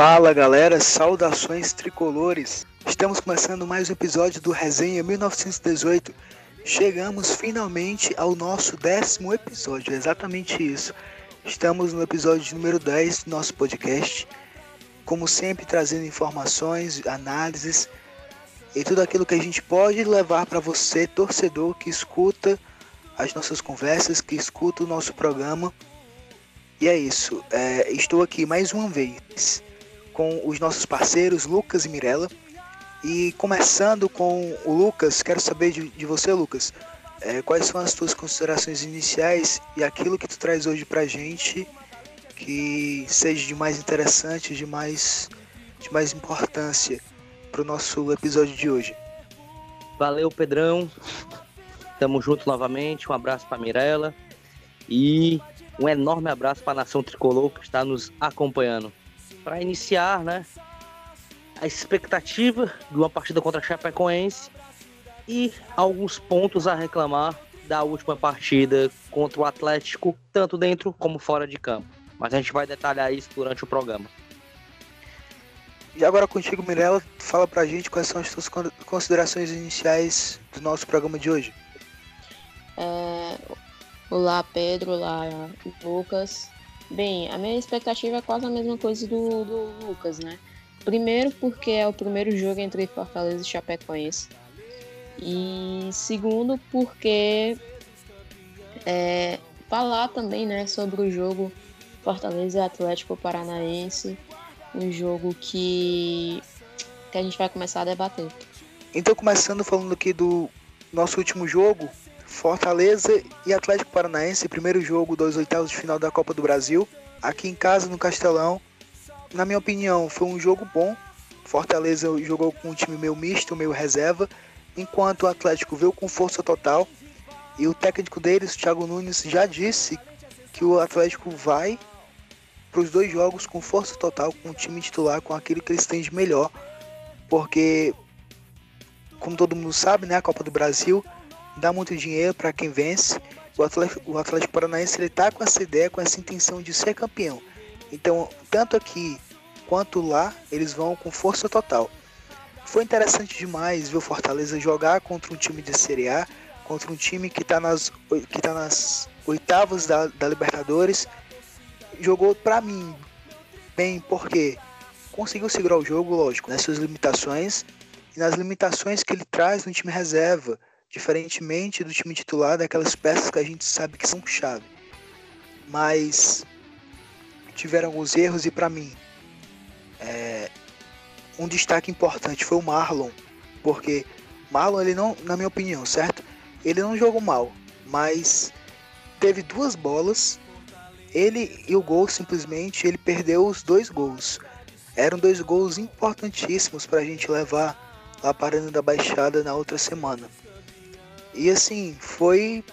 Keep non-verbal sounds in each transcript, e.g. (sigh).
Fala galera, saudações tricolores. Estamos começando mais um episódio do Resenha 1918. Chegamos finalmente ao nosso décimo episódio, exatamente isso. Estamos no episódio número 10 do nosso podcast. Como sempre, trazendo informações, análises e tudo aquilo que a gente pode levar para você, torcedor, que escuta as nossas conversas, que escuta o nosso programa. E é isso. É, estou aqui mais uma vez com os nossos parceiros Lucas e Mirella. E começando com o Lucas, quero saber de, de você, Lucas, é, quais são as tuas considerações iniciais e aquilo que tu traz hoje pra gente que seja de mais interessante, de mais, de mais importância para o nosso episódio de hoje. Valeu, Pedrão. Tamo junto novamente. Um abraço para Mirella e um enorme abraço para a nação tricolor que está nos acompanhando para iniciar, né? A expectativa de uma partida contra a Chapecoense e alguns pontos a reclamar da última partida contra o Atlético, tanto dentro como fora de campo. Mas a gente vai detalhar isso durante o programa. E agora contigo, Mirella, fala pra gente quais são as suas considerações iniciais do nosso programa de hoje. É... Olá, Pedro, olá, Lucas. Bem, a minha expectativa é quase a mesma coisa do, do Lucas, né? Primeiro, porque é o primeiro jogo entre Fortaleza e Chapecoense. E segundo, porque é, falar também né, sobre o jogo Fortaleza e Atlético Paranaense, um jogo que, que a gente vai começar a debater. Então, começando falando aqui do nosso último jogo, Fortaleza e Atlético Paranaense, primeiro jogo dos oitavos de final da Copa do Brasil, aqui em casa no Castelão. Na minha opinião, foi um jogo bom. Fortaleza jogou com um time meio misto, meio reserva, enquanto o Atlético veio com força total. E o técnico deles, Thiago Nunes, já disse que o Atlético vai para os dois jogos com força total, com o time titular, com aquilo que eles têm de melhor. Porque, como todo mundo sabe, né, a Copa do Brasil dá muito dinheiro para quem vence. O Atlético, o Atlético Paranaense ele tá com essa ideia, com essa intenção de ser campeão. Então, tanto aqui quanto lá, eles vão com força total. Foi interessante demais ver o Fortaleza jogar contra um time de Série A, contra um time que está nas, que tá nas oitavas da, da Libertadores. Jogou para mim bem, porque conseguiu segurar o jogo, lógico, nas suas limitações e nas limitações que ele traz no time reserva diferentemente do time titular, daquelas peças que a gente sabe que são chave. Mas tiveram alguns erros e para mim é, um destaque importante foi o Marlon, porque Marlon ele não, na minha opinião, certo? Ele não jogou mal, mas teve duas bolas, ele e o gol simplesmente ele perdeu os dois gols. Eram dois gols importantíssimos para a gente levar lá para da Baixada na outra semana. E assim, foi.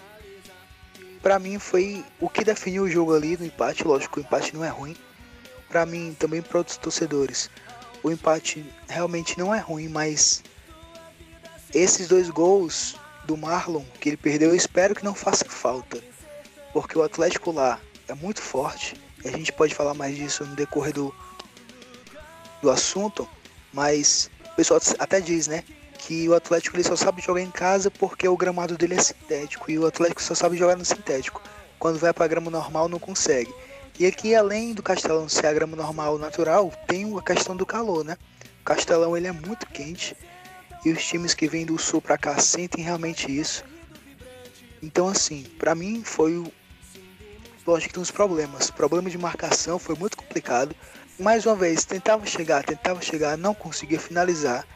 Pra mim, foi o que definiu o jogo ali no empate. Lógico, o empate não é ruim. Pra mim, também para outros torcedores, o empate realmente não é ruim, mas esses dois gols do Marlon que ele perdeu, eu espero que não faça falta. Porque o Atlético lá é muito forte. A gente pode falar mais disso no decorrer do, do assunto. Mas o pessoal até diz, né? Que o Atlético ele só sabe jogar em casa porque o gramado dele é sintético e o Atlético só sabe jogar no sintético. Quando vai para grama normal não consegue. E aqui além do Castelão ser a grama normal natural, tem a questão do calor, né? O Castelão ele é muito quente e os times que vêm do sul para cá sentem realmente isso. Então assim, para mim foi o lógico que tem uns problemas. Problema de marcação foi muito complicado. Mais uma vez, tentava chegar, tentava chegar, não conseguia finalizar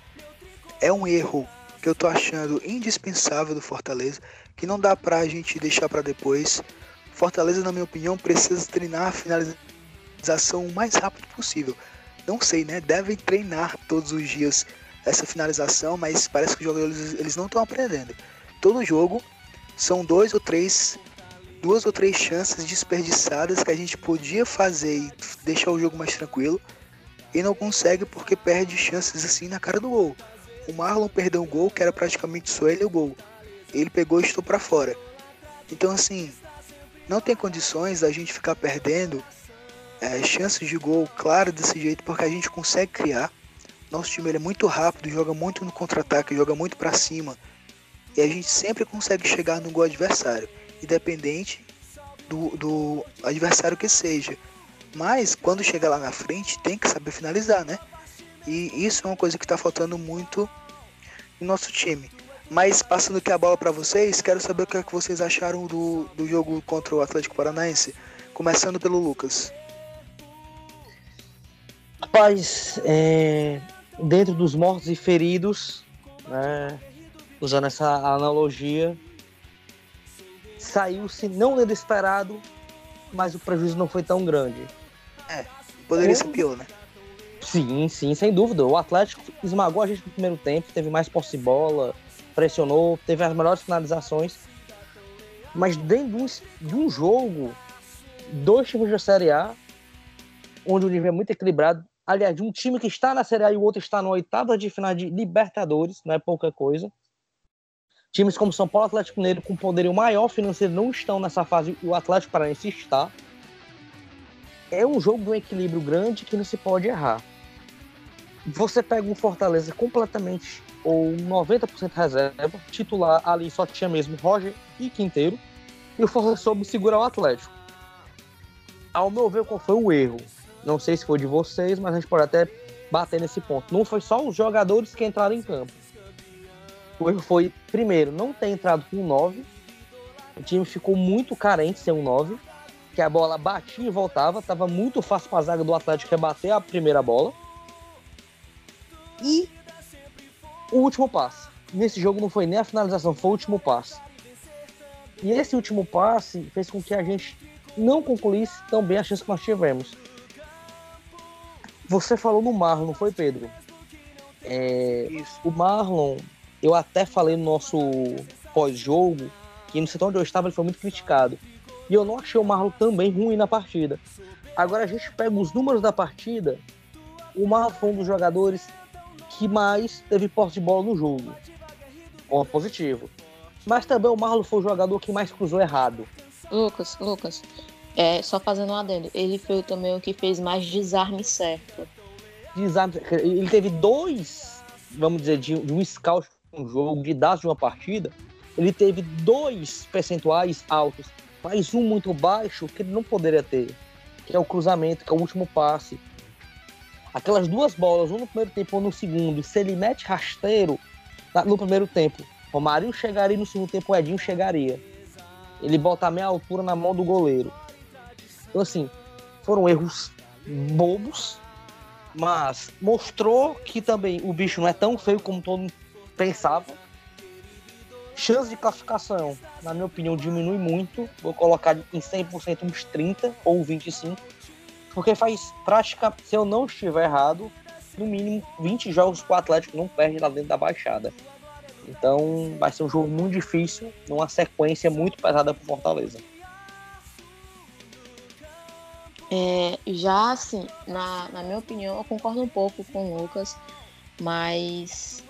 é um erro que eu tô achando indispensável do Fortaleza, que não dá pra gente deixar para depois. Fortaleza, na minha opinião, precisa treinar a finalização o mais rápido possível. Não sei, né? Devem treinar todos os dias essa finalização, mas parece que os jogadores eles não estão aprendendo. Todo jogo são dois ou três, duas ou três chances desperdiçadas que a gente podia fazer e deixar o jogo mais tranquilo e não consegue porque perde chances assim na cara do gol. O Marlon perdeu um gol que era praticamente só ele o gol. Ele pegou e estou para fora. Então assim, não tem condições da gente ficar perdendo é, chances de gol claro desse jeito, porque a gente consegue criar. Nosso time é muito rápido, joga muito no contra-ataque, joga muito para cima. E a gente sempre consegue chegar no gol adversário, independente do, do adversário que seja. Mas quando chega lá na frente, tem que saber finalizar, né? E isso é uma coisa que está faltando muito no nosso time. Mas passando aqui a bola para vocês, quero saber o que, é que vocês acharam do, do jogo contra o Atlético Paranaense. Começando pelo Lucas. Rapaz, é, dentro dos mortos e feridos, né, usando essa analogia, saiu-se não dentro esperado, mas o prejuízo não foi tão grande. É, poderia ser pior, né? Sim, sim, sem dúvida. O Atlético esmagou a gente no primeiro tempo, teve mais posse de bola, pressionou, teve as melhores finalizações. Mas dentro de um, jogo, dois times da Série A, onde o nível é muito equilibrado, aliás, de um time que está na Série A e o outro está na oitava de final de Libertadores, não é pouca coisa. Times como São Paulo Atlético Mineiro, com poderio maior financeiro, não estão nessa fase, o Atlético Paranaense está. É um jogo de um equilíbrio grande que não se pode errar. Você pega um Fortaleza completamente ou 90% reserva, titular ali só tinha mesmo Roger e Quinteiro, e o Fortaleza soube segurar o Atlético. Ao meu ver, qual foi o erro? Não sei se foi de vocês, mas a gente pode até bater nesse ponto. Não foi só os jogadores que entraram em campo. O erro foi, primeiro, não ter entrado com 9. O time ficou muito carente sem um 9. Que a bola batia e voltava. Tava muito fácil para a zaga do Atlético rebater a primeira bola. E o último passe. Nesse jogo não foi nem a finalização, foi o último passe. E esse último passe fez com que a gente não concluísse tão bem a chance que nós tivemos. Você falou no Marlon, não foi, Pedro? É, o Marlon, eu até falei no nosso pós-jogo que no setor onde eu estava ele foi muito criticado. E eu não achei o Marlon também ruim na partida. Agora a gente pega os números da partida, o Marlon foi um dos jogadores que mais teve posse de bola no jogo. Ponto positivo. Mas também o Marlon foi o jogador que mais cruzou errado. Lucas, Lucas, é, só fazendo um adendo, ele foi também o que fez mais desarme certo. Desarme, ele teve dois, vamos dizer, de, de um scout um jogo, de dados de uma partida, ele teve dois percentuais altos, mas um muito baixo que ele não poderia ter, que é o cruzamento, que é o último passe. Aquelas duas bolas, um no primeiro tempo ou no segundo, se ele mete rasteiro no primeiro tempo, o Marinho chegaria no segundo tempo, o Edinho chegaria. Ele bota a meia altura na mão do goleiro. Então, assim, foram erros bobos, mas mostrou que também o bicho não é tão feio como todo mundo pensava. Chance de classificação, na minha opinião, diminui muito. Vou colocar em 100% uns 30 ou 25 porque faz prática, se eu não estiver errado, no mínimo 20 jogos que o Atlético não perde lá dentro da Baixada. Então vai ser um jogo muito difícil, numa sequência muito pesada para Fortaleza. É, já assim, na, na minha opinião, eu concordo um pouco com o Lucas, mas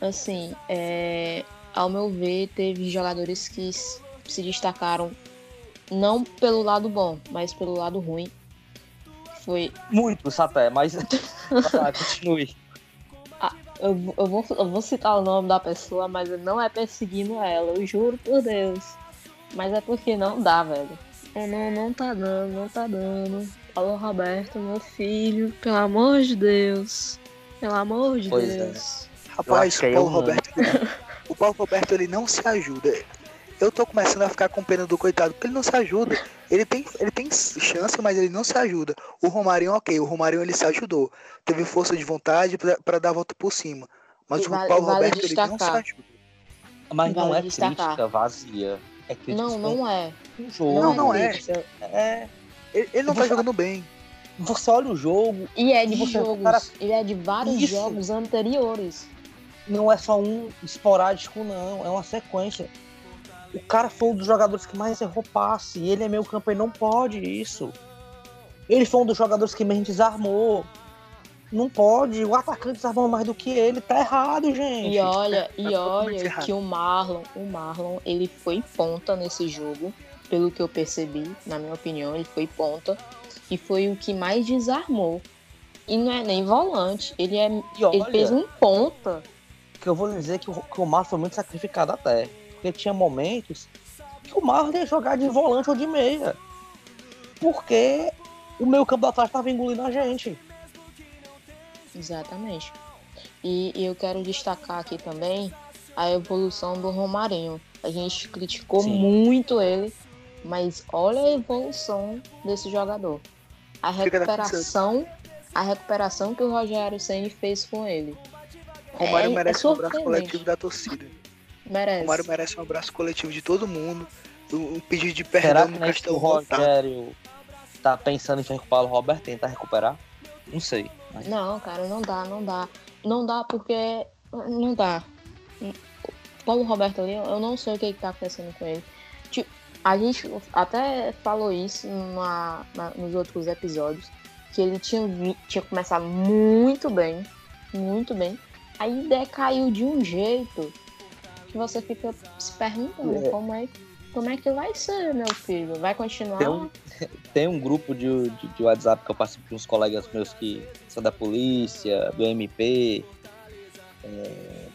assim, é, ao meu ver, teve jogadores que se destacaram não pelo lado bom, mas pelo lado ruim foi. Muito, Sapé, mas. tá, continue. Ah, eu, eu, vou, eu vou citar o nome da pessoa, mas não é perseguindo ela, eu juro por Deus. Mas é porque não dá, velho. Não, não tá dando, não tá dando. Alô, Roberto, meu filho, pelo amor de Deus. Pelo amor de pois é. Deus. É. Rapaz, o Paulo Roberto. o Paulo Roberto ele não se ajuda eu tô começando a ficar com pena do coitado, porque ele não se ajuda. Ele tem, ele tem chance, mas ele não se ajuda. O Romarinho, ok, o Romarinho ele se ajudou. Teve força de vontade para dar a volta por cima. Mas e o vale, Paulo vale Roberto destacar. ele não se ajuda. Mas vale não é destacar. crítica vazia. É crítica não, não é. Um jogo. Não, não é. é. Ele, ele não tá jogando bem. Você olha o jogo. E é de jogos. Cara... Ele é de vários Isso. jogos anteriores. Não é só um esporádico, não. É uma sequência. O cara foi um dos jogadores que mais errou passe. E ele é meio campo, ele não pode isso. Ele foi um dos jogadores que mais desarmou. Não pode, o atacante desarmou mais do que ele, tá errado, gente. E olha, (laughs) e olha que o Marlon, o Marlon, ele foi ponta nesse jogo. pelo que eu percebi, na minha opinião, ele foi ponta e foi o que mais desarmou. E não é nem volante, ele, é, olha, ele fez um ponta. Que eu vou dizer que o, que o Marlon foi muito sacrificado até. Porque tinha momentos que o Marlon ia jogar de volante ou de meia. Porque o meio campo da atrás estava engolindo a gente. Exatamente. E, e, eu quero destacar aqui também a evolução do Romarinho. A gente criticou Sim. muito ele, mas olha a evolução desse jogador. A recuperação, a recuperação que o Rogério Ceni fez com ele. Romário é, merece é um abraço coletivo da torcida. Merece. Romário merece um abraço coletivo de todo mundo. Um pedido de perdão Será que no o Rogério tá pensando em recuperar o Roberto, tentar recuperar? Não sei. Mas... Não, cara, não dá, não dá. Não dá porque. Não dá. Paulo Roberto ali, eu não sei o que, que tá acontecendo com ele. Tipo, a gente até falou isso numa, na, nos outros episódios, que ele tinha, tinha começado muito bem, muito bem, aí decaiu de um jeito que você fica se perguntando é. como é como é que vai ser, meu filho? Vai continuar? Tem um, (laughs) tem um grupo de, de, de, WhatsApp que eu participo de uns colegas meus que são da polícia, do MP. É,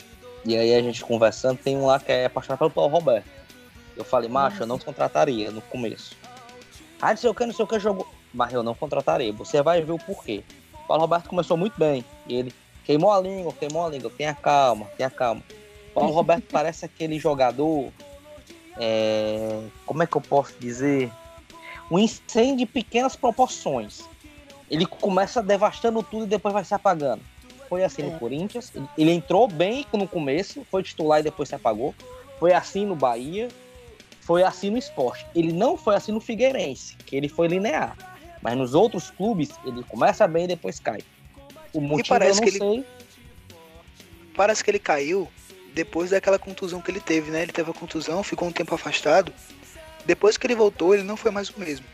e aí a gente conversando, tem um lá que é apaixonado pelo Paulo Roberto. Eu falei, macho, eu não contrataria no começo. Ah, não sei o que, não sei o que jogou. Mas eu não contrataria. Você vai ver o porquê. O Paulo Roberto começou muito bem. E ele queimou a língua, queimou a língua. Tenha calma, tenha calma. Paulo Roberto parece aquele jogador é, como é que eu posso dizer? Um incêndio de pequenas proporções. Ele começa devastando tudo e depois vai se apagando. Foi assim é. no Corinthians. Ele, ele entrou bem no começo, foi titular e depois se apagou. Foi assim no Bahia. Foi assim no esporte. Ele não foi assim no Figueirense, que ele foi linear. Mas nos outros clubes, ele começa bem e depois cai. O motivo e parece eu não que sei. Ele... Parece que ele caiu depois daquela contusão que ele teve, né? Ele teve a contusão, ficou um tempo afastado. Depois que ele voltou, ele não foi mais o mesmo.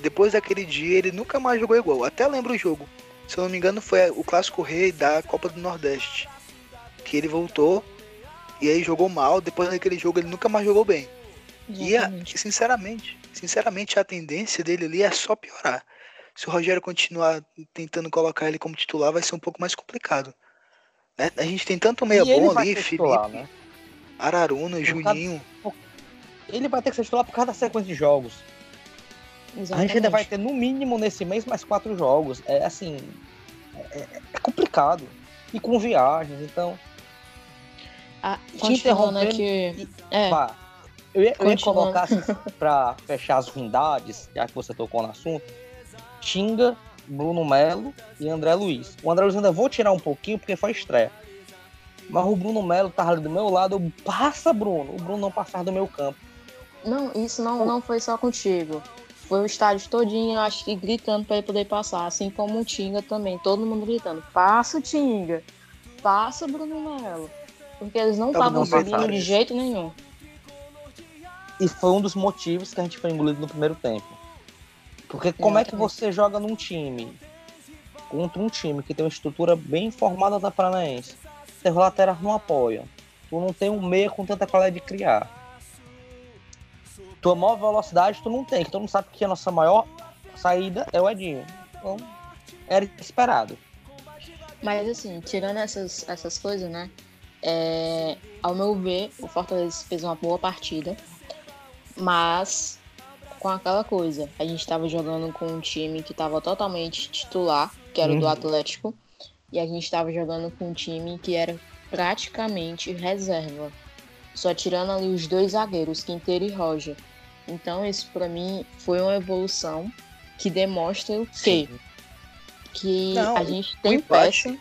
Depois daquele dia, ele nunca mais jogou igual. Até lembro o jogo. Se eu não me engano, foi o clássico rei da Copa do Nordeste. Que ele voltou e aí jogou mal. Depois daquele jogo, ele nunca mais jogou bem. Exatamente. E, sinceramente, sinceramente, a tendência dele ali é só piorar. Se o Rogério continuar tentando colocar ele como titular, vai ser um pouco mais complicado. Né? A gente tem tanto meia bom ali, Felipe, né? Araruna, por Juninho. Causa... Ele vai ter que ser titular por causa da sequência de jogos. Exatamente. A gente ainda vai ter, no mínimo, nesse mês, mais quatro jogos. É assim. É, é, é complicado. E com viagens, então. Ah, te interrompendo aqui. É. Pá, eu ia, eu ia colocar assim, pra fechar as ruindades, já que você tocou no assunto. Tinga Bruno Melo e André Luiz. O André Luiz ainda vou tirar um pouquinho porque foi estreia. Mas o Bruno Melo tava ali do meu lado, eu, passa, Bruno. O Bruno não passava do meu campo. Não, isso não, não foi só contigo. Foi o estádio todinho, acho que gritando para ele poder passar, assim como o Tinga também, todo mundo gritando: "Passa, Tinga! Passa, Bruno Melo!" Porque eles não estavam subindo de jeito nenhum. E foi um dos motivos que a gente foi engolido no primeiro tempo. Porque como é que você joga num time contra um time que tem uma estrutura bem formada da Paranaense? Seu lateral não apoia. Tu não tem um meia com tanta qualidade de criar. Tua maior velocidade tu não tem, que tu não sabe que a nossa maior saída é o Edinho. Então, era esperado. Mas assim, tirando essas, essas coisas, né? É, ao meu ver, o Fortaleza fez uma boa partida. Mas com aquela coisa. A gente estava jogando com um time que estava totalmente titular, que era uhum. o do uhum. Atlético, e a gente estava jogando com um time que era praticamente reserva. Só tirando ali os dois zagueiros, Quinteiro e Roger. Então, isso para mim foi uma evolução que demonstra o quê? Sim. Que Não, a gente tem peça,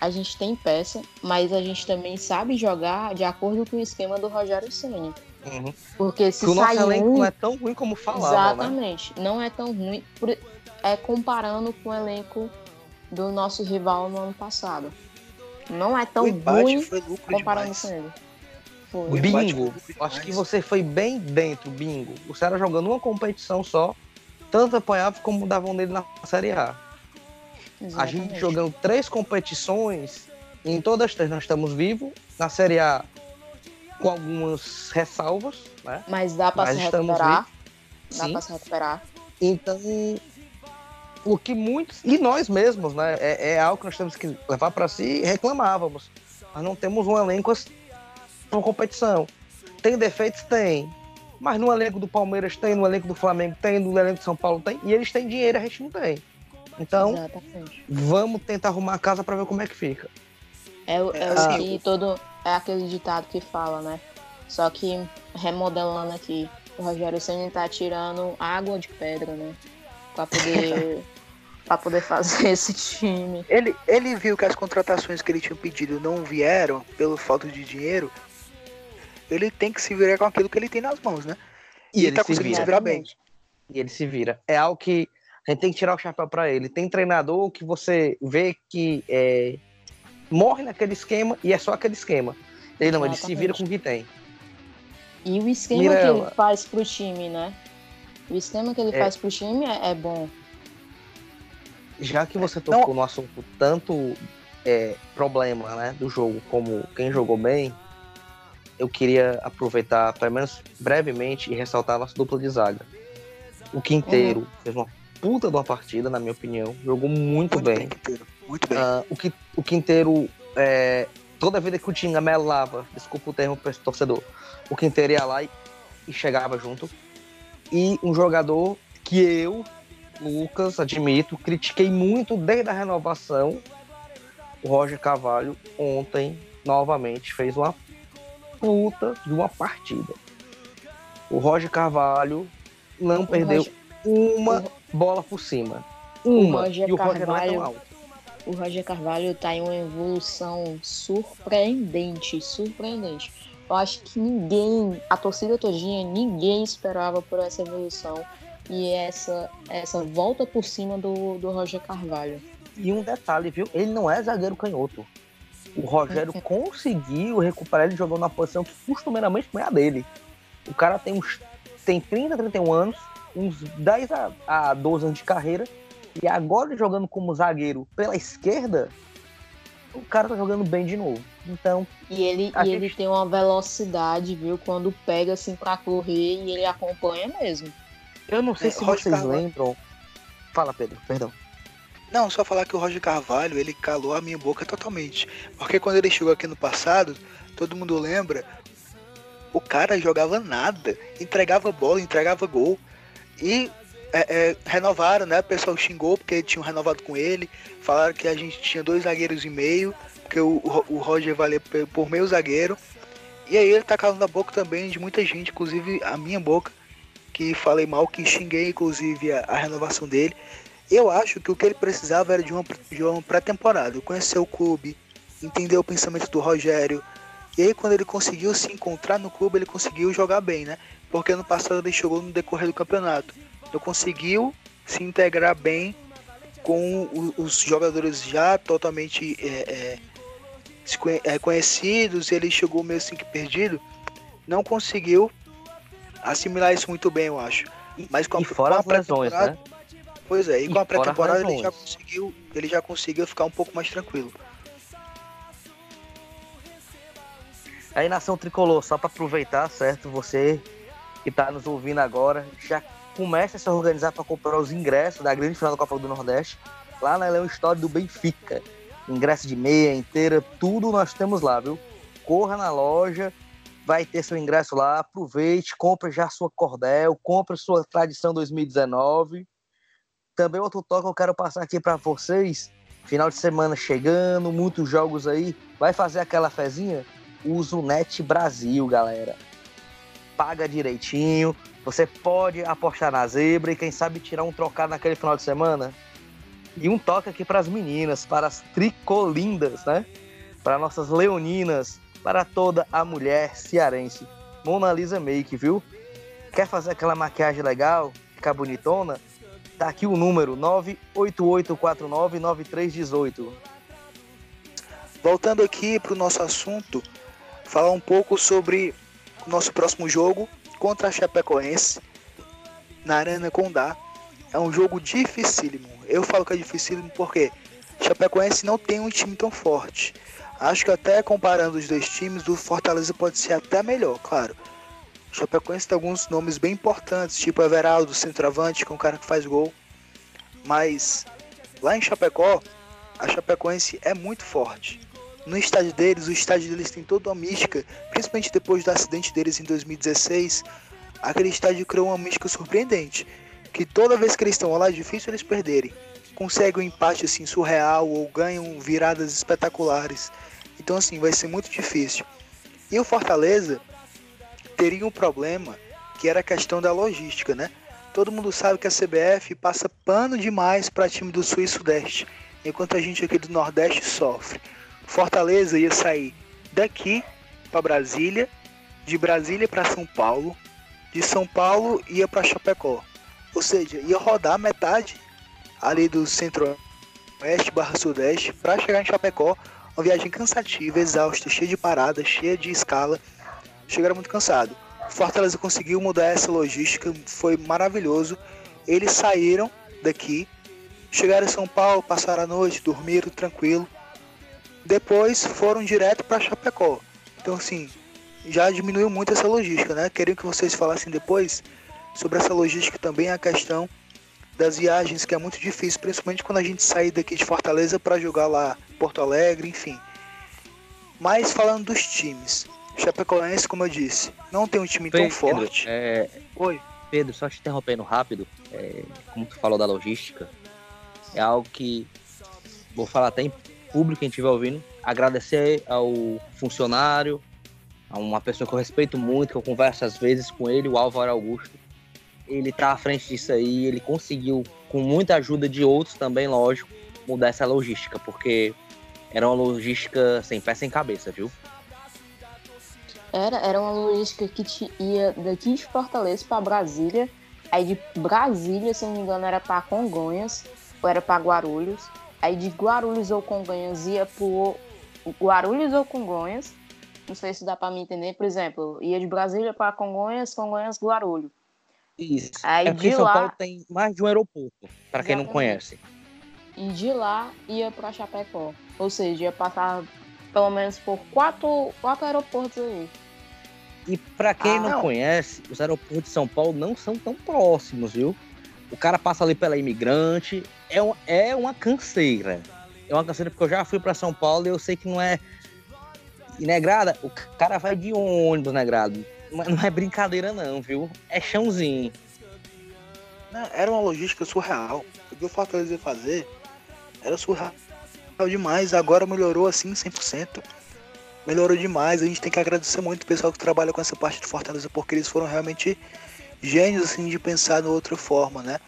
a gente tem peça, mas a gente também sabe jogar de acordo com o esquema do Rogério Ceni. Uhum. Porque se Porque o nosso um... não é tão ruim como falava, né? Exatamente. Né? Não é tão ruim. É comparando com o elenco do nosso rival no ano passado. Não é tão ruim comparando demais. com ele. Foi. Bingo, acho que você foi bem dentro, bingo. O Ceará jogando uma competição só, tanto apanhava como davam nele na Série A. Exatamente. A gente jogando três competições, em todas as três nós estamos vivos. Na Série A com algumas ressalvas, né? Mas dá para se recuperar. Dá pra se recuperar. Então, o que muitos, e nós mesmos, né? É, é algo que nós temos que levar para si e reclamávamos. Nós não temos um elenco para competição. Tem defeitos? Tem. Mas no elenco do Palmeiras tem, no elenco do Flamengo tem, no elenco do São Paulo tem, e eles têm dinheiro, a gente não tem. Então, Exatamente. vamos tentar arrumar a casa para ver como é que fica. É, o- é É, o assim, que todo. É aquele ditado que fala, né? Só que remodelando aqui, o Rogério Senna tá tirando água de pedra, né? Pra poder. (laughs) pra poder fazer (laughs) esse time. Ele, ele viu que as contratações que ele tinha pedido não vieram pelo falta de dinheiro. Ele tem que se virar com aquilo que ele tem nas mãos, né? E, ele tá conseguindo se virar bem. e ele se vira. É algo que a gente tem que tirar o chapéu para ele. Tem treinador que você vê que é, morre naquele esquema e é só aquele esquema. Ele não, ele se vira com o que tem. E o esquema Mirella. que ele faz pro time, né? O esquema que ele É. faz pro time é, é bom. Já que você tocou no assunto tanto é, problema né, do jogo como quem jogou bem, eu queria aproveitar, pelo menos brevemente, e ressaltar a nossa dupla de zaga. O Quinteiro fez uma puta de uma partida, na minha opinião. Jogou muito, Muito bem. bem, Quinteiro. Muito bem. Ah, o, que, Quinteiro, é, toda vida que o Tinga melava, desculpa o termo para esse torcedor, o Quinteiro ia lá e, e chegava junto. E um jogador que eu, Lucas, admito, critiquei muito desde a renovação, o Roger Carvalho, ontem, novamente, fez uma puta de uma partida. O Roger Carvalho não perdeu Roger- uma bola por cima. Uma. Roger e o Roger não é tão Carvalho- alto. O Roger Carvalho tá em uma evolução surpreendente, surpreendente. Eu acho que ninguém, a torcida todinha, ninguém esperava por essa evolução e essa, essa volta por cima do, do Roger Carvalho. E um detalhe, viu? Ele não é zagueiro canhoto. O Rogério conseguiu recuperar ele jogando na posição que costumeiramente não é a dele. O cara tem uns tem 30, 31 anos, uns 10 a, a 12 anos de carreira, e agora jogando como zagueiro pela esquerda, o cara tá jogando bem de novo. Então, E ele, A e gente- ele tem uma velocidade, viu? Quando pega assim pra correr e ele acompanha mesmo. eu não sei É, se Roger vocês Carvalho- lembram. Fala, Pedro, perdão. Não, só falar que o Roger Carvalho, ele calou a minha boca totalmente. Porque quando ele chegou aqui no passado, todo mundo lembra, o cara jogava nada, entregava bola, entregava gol. E é, é, renovaram, né? O pessoal xingou porque tinham renovado com ele. Falaram que a gente tinha dois zagueiros e meio, porque o, o, Roger valia por, por meio zagueiro. E aí ele tá calando a boca também de muita gente, inclusive a minha boca, que falei mal, que xinguei inclusive a, a renovação dele. Eu acho que o que ele precisava era de uma, de uma pré-temporada, conhecer o clube, entender o pensamento do Rogério. E aí, quando ele conseguiu se encontrar no clube, ele conseguiu jogar bem, né? Porque ano passado ele chegou no decorrer do campeonato. Então conseguiu se integrar bem com os jogadores já totalmente é, é, é, conhecidos. Ele chegou meio assim que perdido. Não conseguiu assimilar isso muito bem, eu acho. Mas com a, e fora com a lesões, pré-temporada- né? Pois é, e E com a pré-temporada ele já conseguiu, ele já conseguiu ficar um pouco mais tranquilo. Aí Nação Tricolor, só para aproveitar, certo? Você que tá nos ouvindo agora, já começa a se organizar para comprar os ingressos da grande final da Copa do Nordeste, lá na Leão História do Benfica. Ingresso de meia, inteira, tudo nós temos lá, viu? Corra na loja, vai ter seu ingresso lá, aproveite, compre já sua cordel, compre sua tradição 2019. Também outro toque eu quero passar aqui para vocês, final de semana chegando, muitos jogos aí, vai fazer aquela fezinha? usa o Net Brasil, galera. Paga direitinho. Você pode apostar na zebra e quem sabe tirar um trocado naquele final de semana. E um toque aqui para as meninas, para as tricolindas, né? Para nossas leoninas, para toda a mulher cearense. Mona Lisa Make, viu? Quer fazer aquela maquiagem legal, ficar bonitona? Tá aqui o número 988499318. Voltando aqui para o nosso assunto, falar um pouco sobre o nosso próximo jogo contra a Chapecoense na Arena Condá. É um jogo dificílimo. Eu falo que é dificílimo porque Chapecoense não tem um time tão forte. Acho que até comparando os dois times, o Fortaleza pode ser até melhor, claro. Chapecoense tem alguns nomes bem importantes, tipo Everaldo, centroavante, que é um cara que faz gol. Mas lá em Chapecó, a Chapecoense é muito forte. No estádio deles, o estádio deles tem toda uma mística, principalmente depois do acidente deles em 2016. Aquele estádio criou uma mística surpreendente, que toda vez que eles estão lá é difícil eles perderem. Conseguem um empate assim surreal ou ganham viradas espetaculares. Então assim, vai ser muito difícil. E o Fortaleza teria um problema que era a questão da logística, né? Todo mundo sabe que a CBF passa pano demais para time do Sul e Sudeste, enquanto a gente aqui do Nordeste sofre. Fortaleza ia sair daqui para Brasília, de Brasília para São Paulo, de São Paulo ia para Chapecó. Ou seja, ia rodar metade ali do centro-oeste barra sudeste para chegar em Chapecó. Uma viagem cansativa, exausta, cheia de paradas, cheia de escala chegaram muito cansado. Fortaleza conseguiu mudar essa logística, foi maravilhoso. Eles saíram daqui, chegaram em São Paulo, passaram a noite, dormiram tranquilo. Depois foram direto para Chapecó. Então assim, já diminuiu muito essa logística, né? Queriam que vocês falassem depois sobre essa logística também a questão das viagens, que é muito difícil, principalmente quando a gente sair daqui de Fortaleza para jogar lá Porto Alegre, enfim. Mas falando dos times, Chapecoense, como eu disse, não tem um time Pedro, tão forte. É... Oi. Pedro, só te interrompendo rápido, é... como tu falou da logística, é algo que vou falar até em público, quem estiver ouvindo, agradecer ao funcionário, a uma pessoa que eu respeito muito, que eu converso às vezes com ele, o Álvaro Augusto. Ele tá à frente disso aí, ele conseguiu, com muita ajuda de outros também, lógico, mudar essa logística, porque era uma logística sem pé sem cabeça, viu? Era, era uma logística que te ia daqui de Fortaleza para Brasília. Aí de Brasília, se não me engano, era para Congonhas ou era para Guarulhos. Aí de Guarulhos ou Congonhas ia pro Guarulhos ou Congonhas. Não sei se dá para me entender. Por exemplo, ia de Brasília para Congonhas, Congonhas, Guarulhos. Isso. Aí é de São lá... Paulo tem mais de um aeroporto, para quem não conhece. E de lá ia para Chapecó. Ou seja, ia passar pelo menos por quatro, quatro aeroportos aí. E para quem ah, não, não, conhece, os aeroportos de São Paulo não são tão próximos, viu? O cara passa ali pela imigrante, é, um, é uma canseira. É uma canseira porque eu já fui para São Paulo e eu sei que não é. E negrada, o cara vai de ônibus, negrado. Não é brincadeira, não, viu? É chãozinho. Não, era uma logística surreal. O que o Fortaleza ia fazer era surreal demais. Agora melhorou assim 100% melhorou demais. A gente tem que agradecer muito o pessoal que trabalha com essa parte de Fortaleza, porque eles foram realmente gênios assim, de pensar de outra forma, né?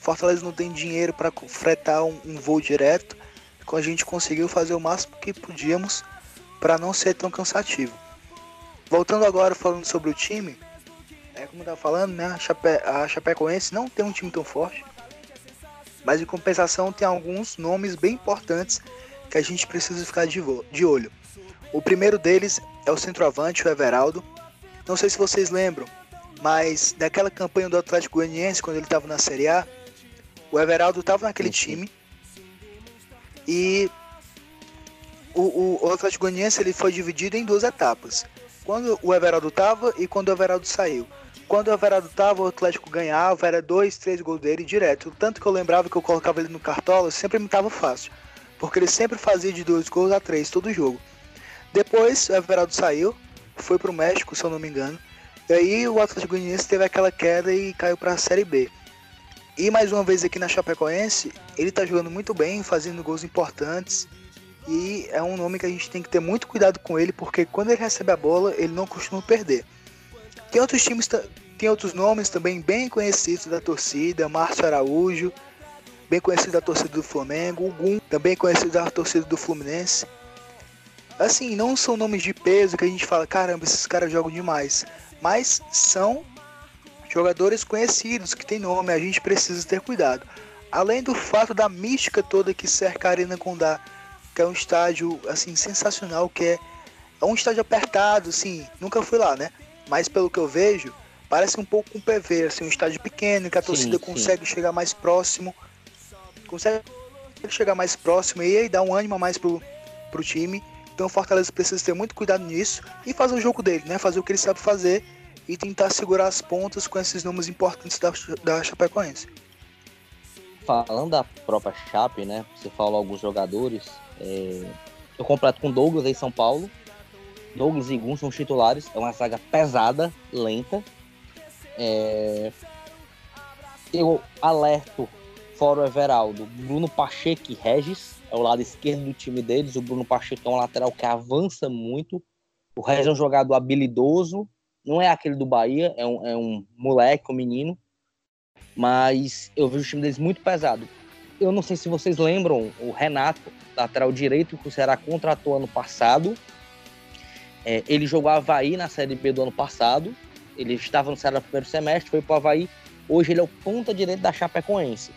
Fortaleza não tem dinheiro para fretar um, um, voo direto, então a gente conseguiu fazer o máximo que podíamos para não ser tão cansativo. Voltando agora falando sobre o time, é como eu tava falando, né? A, Chape a Chapecoense não tem um time tão forte, mas em compensação tem alguns nomes bem importantes que a gente precisa ficar de, de olho. O primeiro deles é o centroavante, o Everaldo. Não sei se vocês lembram, mas daquela campanha do Atlético Goianiense, quando ele estava na Série A, o Everaldo estava naquele time e o, o, o Atlético Goianiense ele foi dividido em duas etapas. Quando o Everaldo estava e quando o Everaldo saiu. Quando o Everaldo estava, o Atlético ganhava, era dois, três gols dele direto. Tanto que eu lembrava que eu colocava ele no cartola, sempre me estava fácil. Porque ele sempre fazia de dois gols a três todo jogo. Depois o Everaldo saiu, foi pro México, se eu não me engano. E aí o Atlético Goianiense teve aquela queda e caiu para a Série B. E mais uma vez aqui na Chapecoense, ele tá jogando muito bem, fazendo gols importantes. E é um nome que a gente tem que ter muito cuidado com ele, porque quando ele recebe a bola, ele não costuma perder. Tem outros times, tem outros nomes também bem conhecidos da torcida, Márcio Araújo, bem conhecido da torcida do Flamengo, o Gum, também conhecido da torcida do Fluminense. Assim, não são nomes de peso que a gente fala, caramba, esses caras jogam demais. Mas são jogadores conhecidos, que tem nome, a gente precisa ter cuidado. Além do fato da mística toda que cerca a Arena Condá, que é um estádio assim sensacional, que é, é um estádio apertado, assim, nunca fui lá, né? Mas pelo que eu vejo, parece um pouco um PV, assim, um estádio pequeno, que a torcida sim, consegue sim. chegar mais próximo, consegue chegar mais próximo e aí dá um ânimo a mais pro, pro time. Então o Fortaleza precisa ter muito cuidado nisso e fazer o jogo dele, né? Fazer o que ele sabe fazer e tentar segurar as pontas com esses números importantes da, da Chapecoense. Falando da própria Chape, né? Você falou alguns jogadores. É... Eu completo com Douglas em São Paulo. Douglas e Gun são os titulares. É uma zaga pesada, lenta. É... Eu alerto fora o Everaldo, Bruno Pacheco e Regis, é o lado esquerdo do time deles. O Bruno Pacheco é um lateral que avança muito. O Regis é um jogador habilidoso, não é aquele do Bahia, é um, é um moleque, um menino. Mas eu vejo o time deles muito pesado. Eu não sei se vocês lembram, o Renato, lateral direito, que o Ceará contratou ano passado. É, ele jogou Havaí na Série B do ano passado. Ele estava no Ceará no primeiro semestre, foi para o Havaí. Hoje ele é o ponta direito da Chapecoense.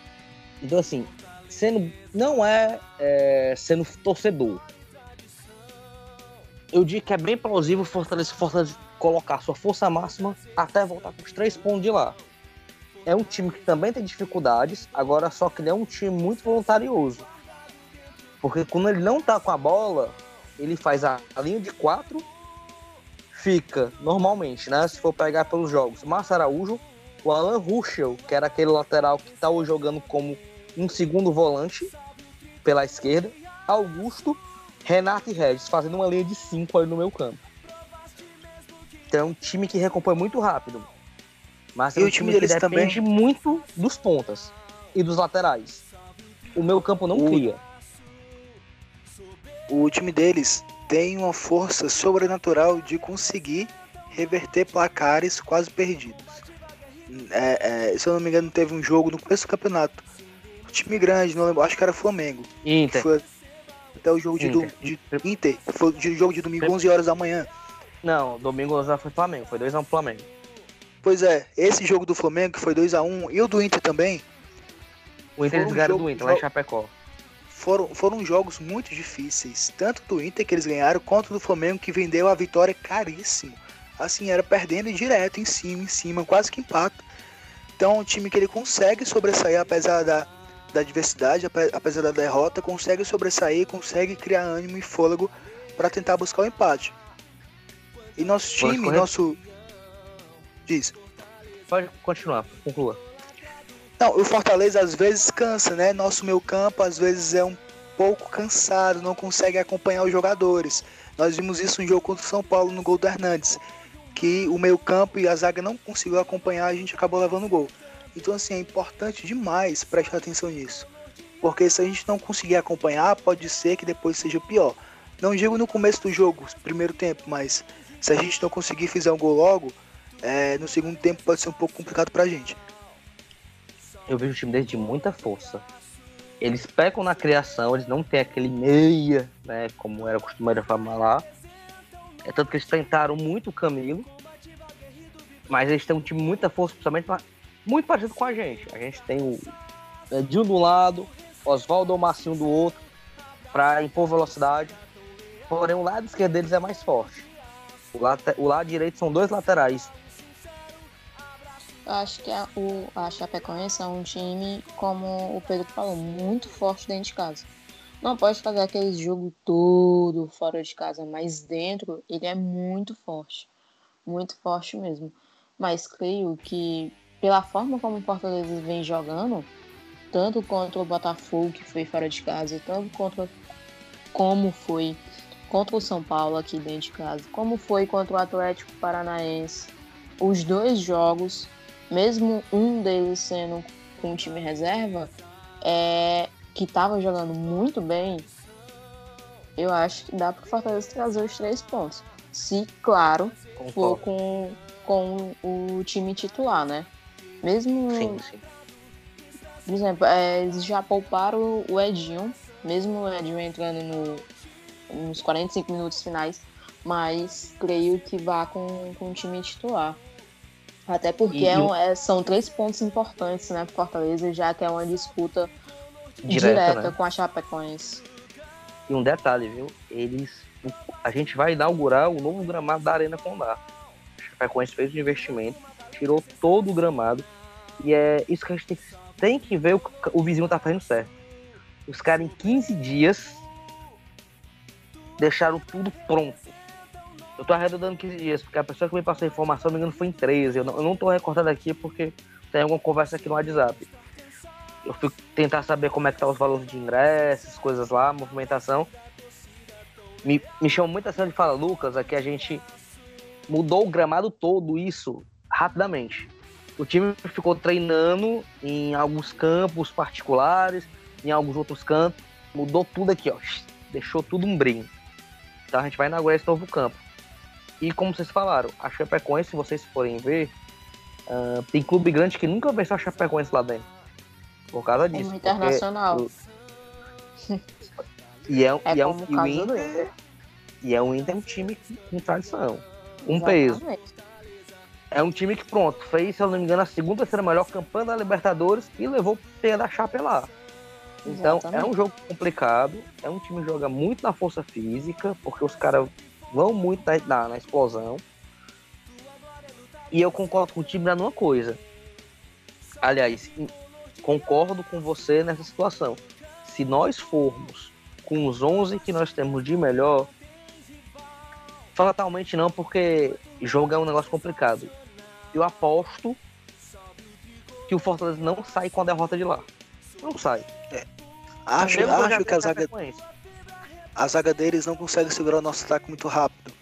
Então, assim, sendo não é, é, sendo torcedor. Eu digo que é bem plausível Fortaleza, Fortaleza colocar sua força máxima até voltar com os três pontos de lá. É um time que também tem dificuldades, agora só que ele é um time muito voluntarioso. Porque quando ele não tá com a bola, ele faz a, linha de quatro, fica normalmente, né? Se for pegar pelos jogos, Márcio Araújo, o Alan Ruschel, que era aquele lateral que tá jogando como um segundo volante pela esquerda, Augusto, Renato e Regis, fazendo uma linha de cinco aí no meu campo. Então é um time que recompõe muito rápido. Mas é e um o time, time deles depende também... muito dos pontas e dos laterais. O meu campo não o... cria. O time deles tem uma força sobrenatural de conseguir reverter placares quase perdidos. É, é, se eu não me engano, teve um jogo no começo do campeonato time grande, não lembro, acho que era Flamengo. Inter. Foi até o jogo de, Inter. Do, de Inter, foi o jogo de domingo, 11 horas da manhã. Não, domingo já foi Flamengo, foi 2x1 Flamengo. Pois é, esse jogo do Flamengo, que foi 2x1, e o do Inter também. O Inter eles ganharam do Inter, lá em Chapecó. Foram, foram jogos muito difíceis, tanto do Inter que eles ganharam, quanto do Flamengo que vendeu a vitória caríssimo. Assim, era perdendo direto, em cima, em cima, quase que empata. Então, um time que ele consegue sobressair, apesar da, da adversidade, apesar da derrota, consegue sobressair, consegue criar ânimo e fôlego para tentar buscar o empate. E nosso time, nosso. Diz. Pode continuar, conclua. Não, o Fortaleza às vezes cansa, né? Nosso meio campo às vezes é um pouco cansado, não consegue acompanhar os jogadores. Nós vimos isso no jogo contra o São Paulo no gol do Hernandes, que o meio campo e a zaga não conseguiu acompanhar, a gente acabou levando o gol. Então, assim, é importante demais prestar atenção nisso. Porque se a gente não conseguir acompanhar, pode ser que depois seja pior. Não digo no começo do jogo, primeiro tempo, mas se a gente não conseguir fazer um gol logo, é, no segundo tempo pode ser um pouco complicado pra gente. Eu vejo o time deles de muita força. Eles pecam na criação, eles não têm aquele meia, né, como era costumeiro falar lá. É tanto que eles tentaram muito o Camilo, mas eles têm um time de muita força, principalmente muito parecido com a gente. A gente tem o Edil do lado, Oswaldo ou Marcinho do outro, para impor velocidade. Porém, o lado esquerdo deles é mais forte. O lado, o lado direito são dois laterais. Eu acho que a, o, a Chapecoense é um time, como o Pedro falou, muito forte dentro de casa. Não pode fazer aquele jogo todo fora de casa, mas dentro ele é muito forte. Muito forte mesmo. Mas creio que pela forma como o Fortaleza vem jogando, tanto contra o Botafogo, que foi fora de casa, tanto contra como foi contra o São Paulo aqui dentro de casa, como foi contra o Atlético Paranaense. Os dois jogos, mesmo um deles sendo com um time reserva, é, que estava jogando muito bem, eu acho que dá para o Fortaleza trazer os três pontos. Se, claro, for com, com o time titular, né? Mesmo. Sim, sim. Por exemplo, é, eles já pouparam o Edinho, mesmo o Edinho entrando no, nos 45 minutos finais, mas creio que vá com, com o time titular. Até porque é, é, são três pontos importantes né, para Fortaleza, já que é uma disputa direta, direta né? com a Chapecoense. E um detalhe, viu? Eles. A gente vai inaugurar o novo gramado da Arena Condá. A Chapecoense fez um investimento tirou todo o gramado. E é isso que a gente tem, tem que ver o, o vizinho tá fazendo certo. Os caras em 15 dias deixaram tudo pronto. Eu tô arredondando 15 dias, porque a pessoa que me passou a informação, me engano, foi em 13. Eu não, eu não tô recordando aqui porque tem alguma conversa aqui no WhatsApp. Eu fui tentar saber como é que tá os valores de ingressos, coisas lá, movimentação. Me, me chamou muita atenção de falar, Lucas, é que a gente mudou o gramado todo isso rapidamente. O time ficou treinando em alguns campos particulares, em alguns outros cantos, mudou tudo aqui, ó. Deixou tudo um brinco. Então a gente vai inaugurar esse novo campo. E como vocês falaram, a Chapecoense, se vocês forem ver, uh, tem clube grande que nunca venceu a Chapecoense lá dentro. Por causa disso. Como internacional. Porque... e é, (laughs) é e é um e o Inter, e é um Inter um time com tradição. Um peso. É um time que, pronto, fez, se eu não me engano, a segunda, terceira melhor campanha da Libertadores e levou o pé da Chape lá. Então, Exatamente. é um jogo complicado. É um time que joga muito na força física, porque os caras vão muito na, na, na explosão. E eu concordo com o time numa coisa. Aliás, concordo com você nessa situação. Se nós formos com os 11 que nós temos de melhor, fatalmente não, porque jogo é um negócio complicado. Eu aposto que o Fortaleza não sai com a derrota de lá. Não sai. Acho, acho que a zaga, a zaga deles não consegue segurar o nosso ataque muito rápido.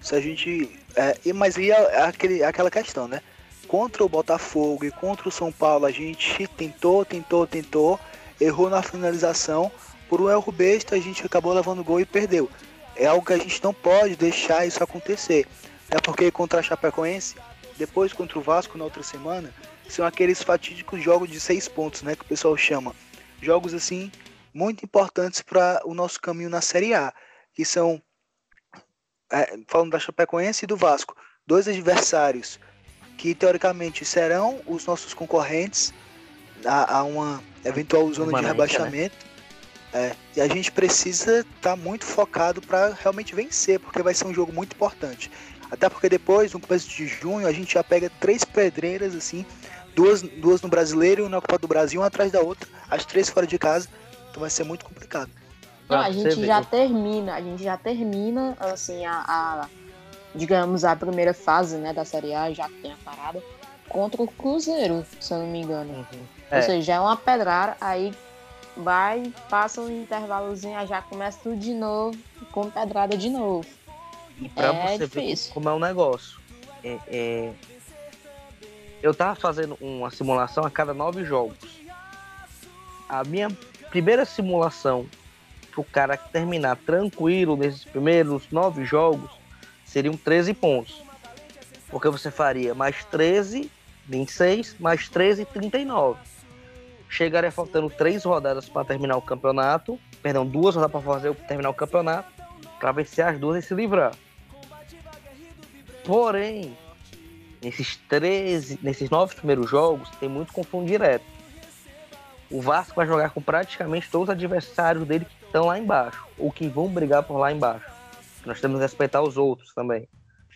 Se a gente. É, e- mas e a- aquele, aquela questão, né? Contra o Botafogo e contra o São Paulo, a gente tentou, tentou, tentou, errou na finalização. Por um erro besta, a gente acabou levando gol e perdeu. É algo que a gente não pode deixar isso acontecer. É porque contra a Chapecoense, depois contra o Vasco na outra semana, são aqueles fatídicos jogos de seis pontos, né? Que o pessoal chama. Jogos assim muito importantes para o nosso caminho na Série A, que são, é, falando da Chapecoense e do Vasco, dois adversários que teoricamente serão os nossos concorrentes a, a uma eventual zona de Permanente, rebaixamento. É, e a gente precisa estar muito focado para realmente vencer, porque vai ser um jogo muito importante. Até porque depois, no começo de junho, a gente já pega três pedreiras assim, duas, duas no Brasileiro e uma na Copa do Brasil, uma atrás da outra, as três fora de casa. Então vai ser muito complicado. Não, a gente ver. já termina, a gente já termina, assim, a, a- digamos, a primeira fase, né, da Série A, já que tem a parada, contra o Cruzeiro, se eu não me engano. Uhum. Ou É. seja, já é uma pedrada, aí vai, passa um intervalozinho, aí já começa tudo de novo, com pedrada de novo. E pra É você ver difícil. como é um negócio. É, é, Eu tava fazendo uma simulação a cada nove jogos. A minha primeira simulação pro cara terminar tranquilo nesses primeiros nove jogos seriam 13 pontos. Porque você faria mais 13, 26, mais 13, 39. Chegaria faltando três rodadas para terminar o campeonato. Perdão, duas rodadas para fazer terminar o campeonato. Para vencer as duas e se livrar. Porém, nesses 13, nesses nove primeiros jogos, tem muito confronto direto. O Vasco vai jogar com praticamente todos os adversários dele que estão lá embaixo, ou que vão brigar por lá embaixo. Nós temos que respeitar os outros também.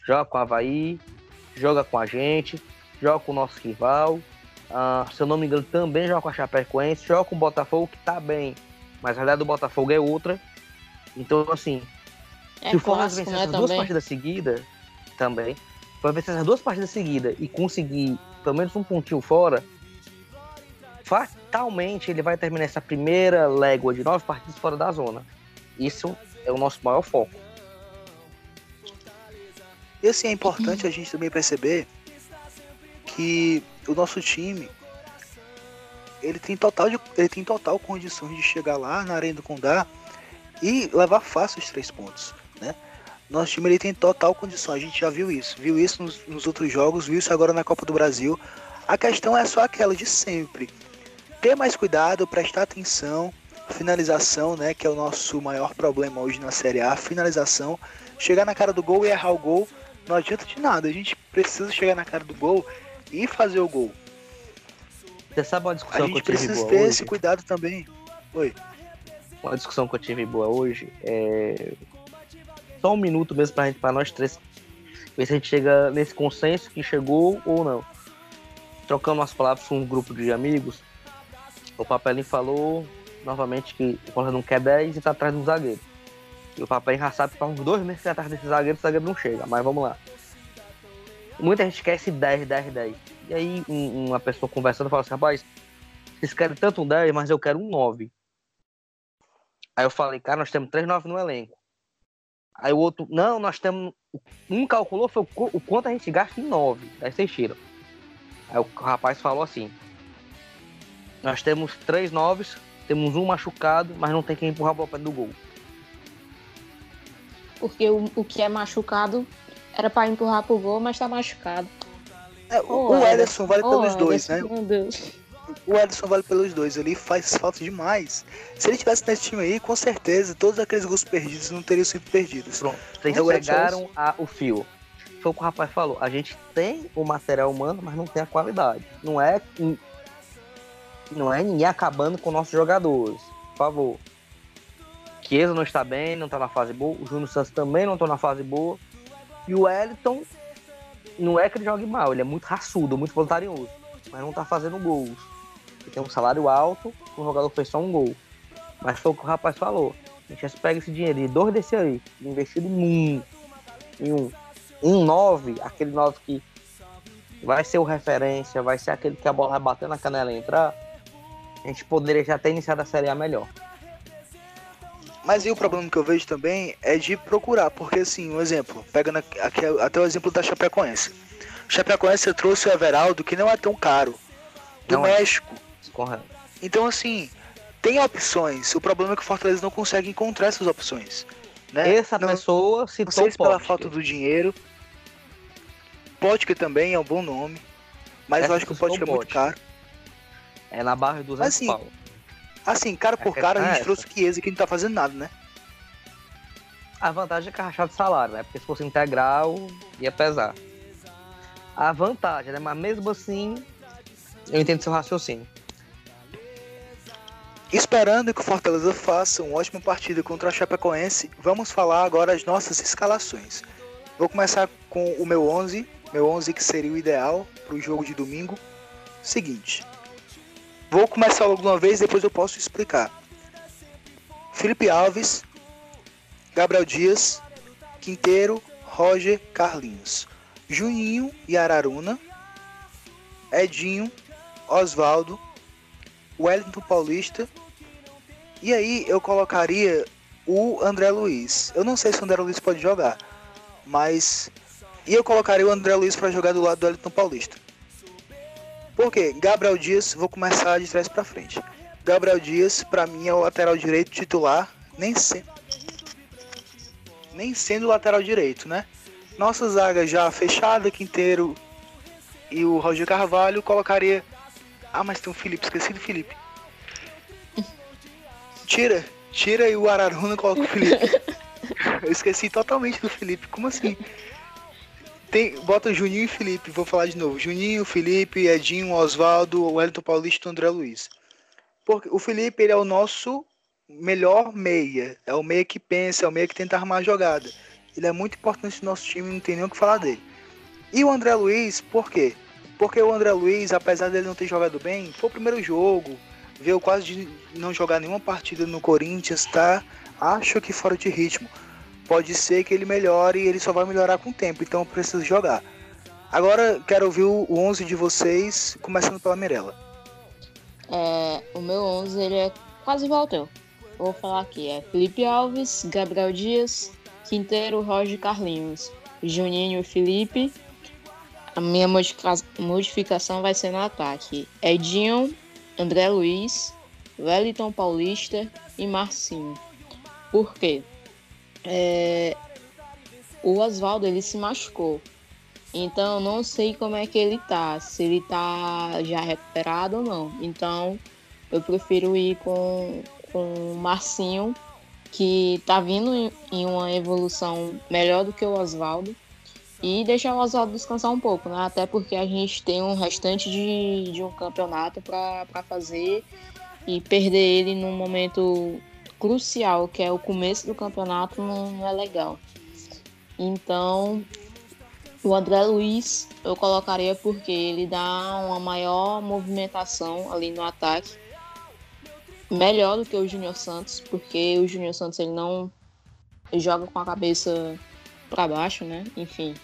Joga com o Havaí, joga com a gente, joga com o nosso rival. Ah, se eu não me engano, também joga com a Chapecoense, joga com o Botafogo, que tá bem, mas a realidade do Botafogo é outra. Então, assim, É se o Fortaleza vencer né, essas duas partidas seguidas, também, vai vencer essas duas partidas seguidas e conseguir pelo menos um pontinho fora, fatalmente ele vai terminar essa primeira légua de nove partidas fora da zona. Isso é o nosso maior foco. E assim, é importante a gente também perceber que o nosso time ele tem total, de, ele tem total condições de chegar lá na Arena do Condá e levar fácil os três pontos? Nosso time ele tem total condição, a gente já viu isso, viu isso nos, nos outros jogos, viu isso agora na Copa do Brasil. A questão é só aquela de sempre. Ter mais cuidado, prestar atenção, finalização, né, que é o nosso maior problema hoje na Série A, finalização, chegar na cara do gol e errar o gol, não adianta de nada. A gente precisa chegar na cara do gol e fazer o gol. Você sabe uma A discussão que eu gente tive precisa ter hoje? esse cuidado também. Oi. Uma discussão que eu tive boa hoje é só um minuto mesmo pra gente, pra nós três, ver se a gente chega nesse consenso que chegou ou não. Trocando umas palavras com um grupo de amigos, o Papelinho falou novamente que o Fortaleza não quer 10 e tá atrás de um zagueiro. E o papai já sabe que tá uns dois meses atrás desse zagueiro, o zagueiro não chega, mas vamos lá. Muita gente quer esse 10, 10, 10. E aí um, uma pessoa conversando fala assim, rapaz, vocês querem tanto um 10, mas eu quero um 9. Aí eu falei, cara, nós temos 3 9 no elenco. Aí o outro, não, nós temos. Um calculou foi o, o quanto a gente gasta em 9. Aí vocês tiram. Aí o rapaz falou assim: Nós temos três noves, temos um machucado, mas não tem quem empurrar a bola do gol. Porque o, o que é machucado era para empurrar pro gol, mas tá machucado. É, o, oh, o Ederson vale oh, pelos dois, né? Meu Deus. O Ederson vale pelos dois, ele faz falta demais. Se ele tivesse nesse time aí, com certeza todos aqueles gols perdidos não teriam sido perdidos. Pronto, vocês então, pegaram a, o fio. Foi o que o rapaz falou. A gente tem o material humano, mas não tem a qualidade. Não é não é ninguém acabando com nossos jogadores. Por favor. Chiesa não está bem, não está na fase boa. O Júnior Santos também não está na fase boa. E o Wellington, não é que ele jogue mal, ele é muito raçudo, muito voluntarioso. Mas não está fazendo gols. Ele tem um salário alto, o jogador fez só um gol. Mas foi o que o rapaz falou. A gente já pega esse dinheiro e dois desse aí, investido em um, em um, um nove, aquele nove que vai ser o referência, vai ser aquele que a bola vai bater na canela e entrar, a gente poderia já ter iniciado a Série A melhor. Mas e o problema que eu vejo também é de procurar, porque assim, um exemplo, pegando aqui, até o exemplo da Chapecoense. O Chapecoense trouxe o Everaldo, que não é tão caro, do não é. México. É. Correto. Então assim, tem opções. O problema é que o Fortaleza não consegue encontrar essas opções. Né? Essa não, pessoa se Não sei se pela falta do dinheiro. Potker também é um bom nome. Mas Essa eu acho que o Potker é muito caro. É na barra dos assim. Assim, cara por é cara, a gente essa. trouxe o Chiesa que não tá fazendo nada, né? A vantagem é que é rachado de salário, né? Porque se fosse integral, ia pesar. A vantagem, né? Mas mesmo assim, eu entendo seu raciocínio. Esperando que o Fortaleza faça uma ótima partida contra a Chapecoense, vamos falar agora as nossas escalações. Vou começar com o meu 11, meu 11 que seria o ideal para o jogo de domingo. Seguinte, vou começar logo uma vez, depois eu posso explicar. Felipe Alves, Gabriel Dias, Quinteiro, Roger, Carlinhos, Juninho e Araruna, Edinho, Oswaldo, Wellington Paulista. E aí eu colocaria o André Luiz. Eu não sei se o André Luiz pode jogar, mas e eu colocaria o André Luiz para jogar do lado do Wellington Paulista. Por quê? Gabriel Dias, vou começar de trás para frente. Gabriel Dias, para mim, é o lateral direito titular, nem sendo, nem sendo lateral direito, né? Nossa zaga já fechada, Quinteiro e o Roger Carvalho, colocaria ah, mas tem um Felipe, esqueci do Felipe. Tira, tira e o Araruna coloca o Felipe. (laughs) Eu esqueci totalmente do Felipe, como assim? Tem, bota Juninho e Felipe, vou falar de novo. Juninho, Felipe, Edinho, Oswaldo, Wellington Paulista e André Luiz. Porque o Felipe ele é o nosso melhor meia. É o meia que pensa, é o meia que tenta armar a jogada. Ele é muito importante no nosso time, não tem nem o que falar dele. E o André Luiz, por quê? Porque o André Luiz, apesar dele não ter jogado bem, foi o primeiro jogo, veio quase de não jogar nenhuma partida no Corinthians, tá? Acho que fora de ritmo. Pode ser que ele melhore e ele só vai melhorar com o tempo, então precisa jogar. Agora quero ouvir o 11 de vocês, começando pela Mirella. É, o meu 11 ele é quase igual ao teu. Vou falar aqui, é Felipe Alves, Gabriel Dias, Quinteiro, Roger Carlinhos, Juninho e Felipe, a minha modificação vai ser no ataque. Edinho, André Luiz, Wellington Paulista e Marcinho. Por quê? É... O Oswaldo ele se machucou. Então não sei como é que ele tá. Se ele tá já recuperado ou não. Então eu prefiro ir com, com o Marcinho, que tá vindo em uma evolução melhor do que o Oswaldo e deixar o Oswaldo descansar um pouco, né? Até porque a gente tem um restante de, de um campeonato para fazer e perder ele num momento crucial, que é o começo do campeonato, não, não é legal. Então, o André Luiz eu colocaria porque ele dá uma maior movimentação ali no ataque. Melhor do que o Júnior Santos, porque o Júnior Santos ele não joga com a cabeça para baixo, né? Enfim.